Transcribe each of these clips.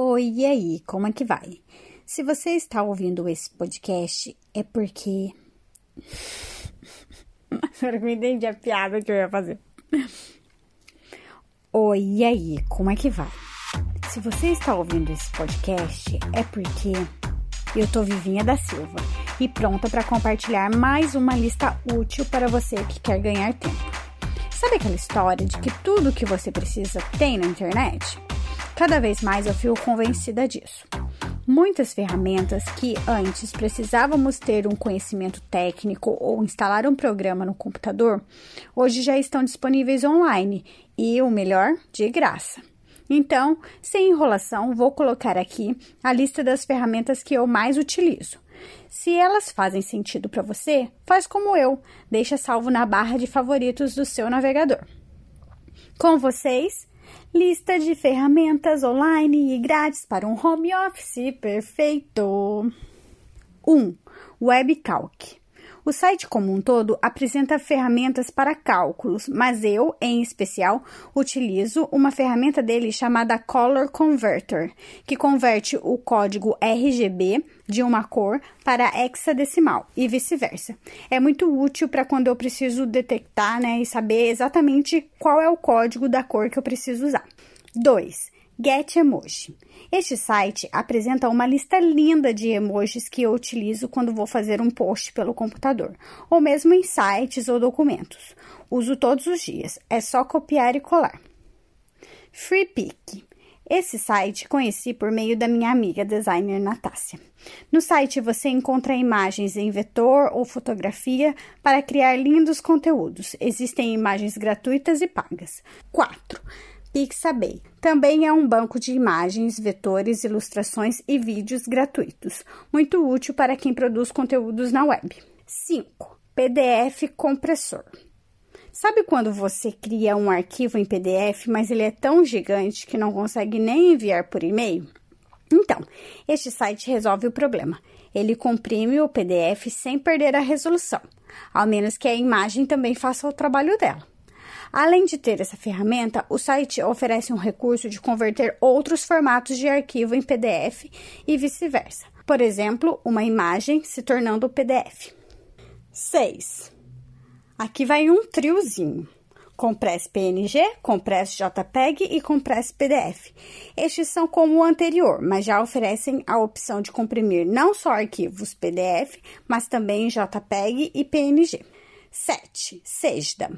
Oi, e aí, como é que vai? Se você está ouvindo esse podcast, é porque. Agora que eu entendi a piada que eu ia fazer. Oi, e aí, como é que vai? Se você está ouvindo esse podcast, é porque eu tô Vivinha da Silva e pronta para compartilhar mais uma lista útil para você que quer ganhar tempo. Sabe aquela história de que tudo que você precisa tem na internet? Cada vez mais eu fico convencida disso. Muitas ferramentas que antes precisávamos ter um conhecimento técnico ou instalar um programa no computador, hoje já estão disponíveis online e, o melhor, de graça. Então, sem enrolação, vou colocar aqui a lista das ferramentas que eu mais utilizo. Se elas fazem sentido para você, faz como eu, deixa salvo na barra de favoritos do seu navegador. Com vocês, lista de ferramentas online e grátis para um home office perfeito. 1. Um, WebCalc. O site como um todo apresenta ferramentas para cálculos, mas eu, em especial, utilizo uma ferramenta dele chamada Color Converter, que converte o código RGB de uma cor para hexadecimal e vice-versa. É muito útil para quando eu preciso detectar né, e saber exatamente qual é o código da cor que eu preciso usar. 2. Get Emoji. Este site apresenta uma lista linda de emojis que eu utilizo quando vou fazer um post pelo computador, ou mesmo em sites ou documentos. Uso todos os dias, é só copiar e colar. FreePic. Esse site conheci por meio da minha amiga designer Natácia. No site você encontra imagens em vetor ou fotografia para criar lindos conteúdos. Existem imagens gratuitas e pagas. 4. Pixabay. Também é um banco de imagens, vetores, ilustrações e vídeos gratuitos, muito útil para quem produz conteúdos na web. 5. PDF compressor. Sabe quando você cria um arquivo em PDF, mas ele é tão gigante que não consegue nem enviar por e-mail? Então, este site resolve o problema. Ele comprime o PDF sem perder a resolução, ao menos que a imagem também faça o trabalho dela. Além de ter essa ferramenta, o site oferece um recurso de converter outros formatos de arquivo em PDF e vice-versa. Por exemplo, uma imagem se tornando PDF. 6. Aqui vai um triozinho. Compress PNG, Compress JPEG e Compress PDF. Estes são como o anterior, mas já oferecem a opção de comprimir não só arquivos PDF, mas também JPEG e PNG. 7. Sejda.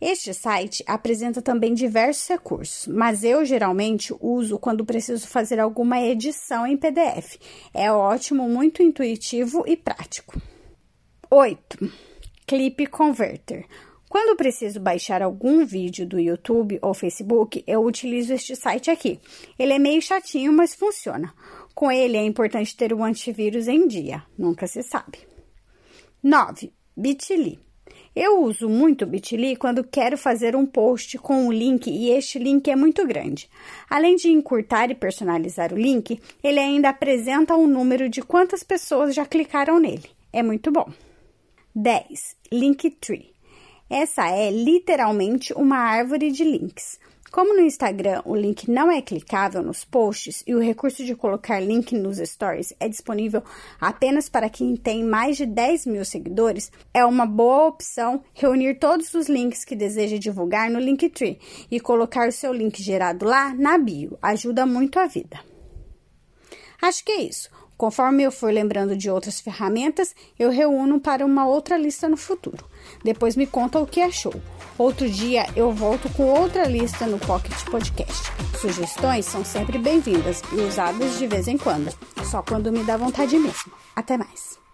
Este site apresenta também diversos recursos, mas eu geralmente uso quando preciso fazer alguma edição em PDF. É ótimo, muito intuitivo e prático. 8. Clip Converter. Quando preciso baixar algum vídeo do YouTube ou Facebook, eu utilizo este site aqui. Ele é meio chatinho, mas funciona. Com ele é importante ter o antivírus em dia, nunca se sabe. 9. Bitly. Eu uso muito o Bitly quando quero fazer um post com um link e este link é muito grande. Além de encurtar e personalizar o link, ele ainda apresenta um número de quantas pessoas já clicaram nele. É muito bom. 10. Linktree. Essa é literalmente uma árvore de links. Como no Instagram o link não é clicável nos posts e o recurso de colocar link nos stories é disponível apenas para quem tem mais de 10 mil seguidores, é uma boa opção reunir todos os links que deseja divulgar no Linktree e colocar o seu link gerado lá na bio. Ajuda muito a vida. Acho que é isso. Conforme eu for lembrando de outras ferramentas, eu reúno para uma outra lista no futuro. Depois me conta o que achou. Outro dia eu volto com outra lista no Pocket Podcast. Sugestões são sempre bem-vindas e usadas de vez em quando, só quando me dá vontade mesmo. Até mais!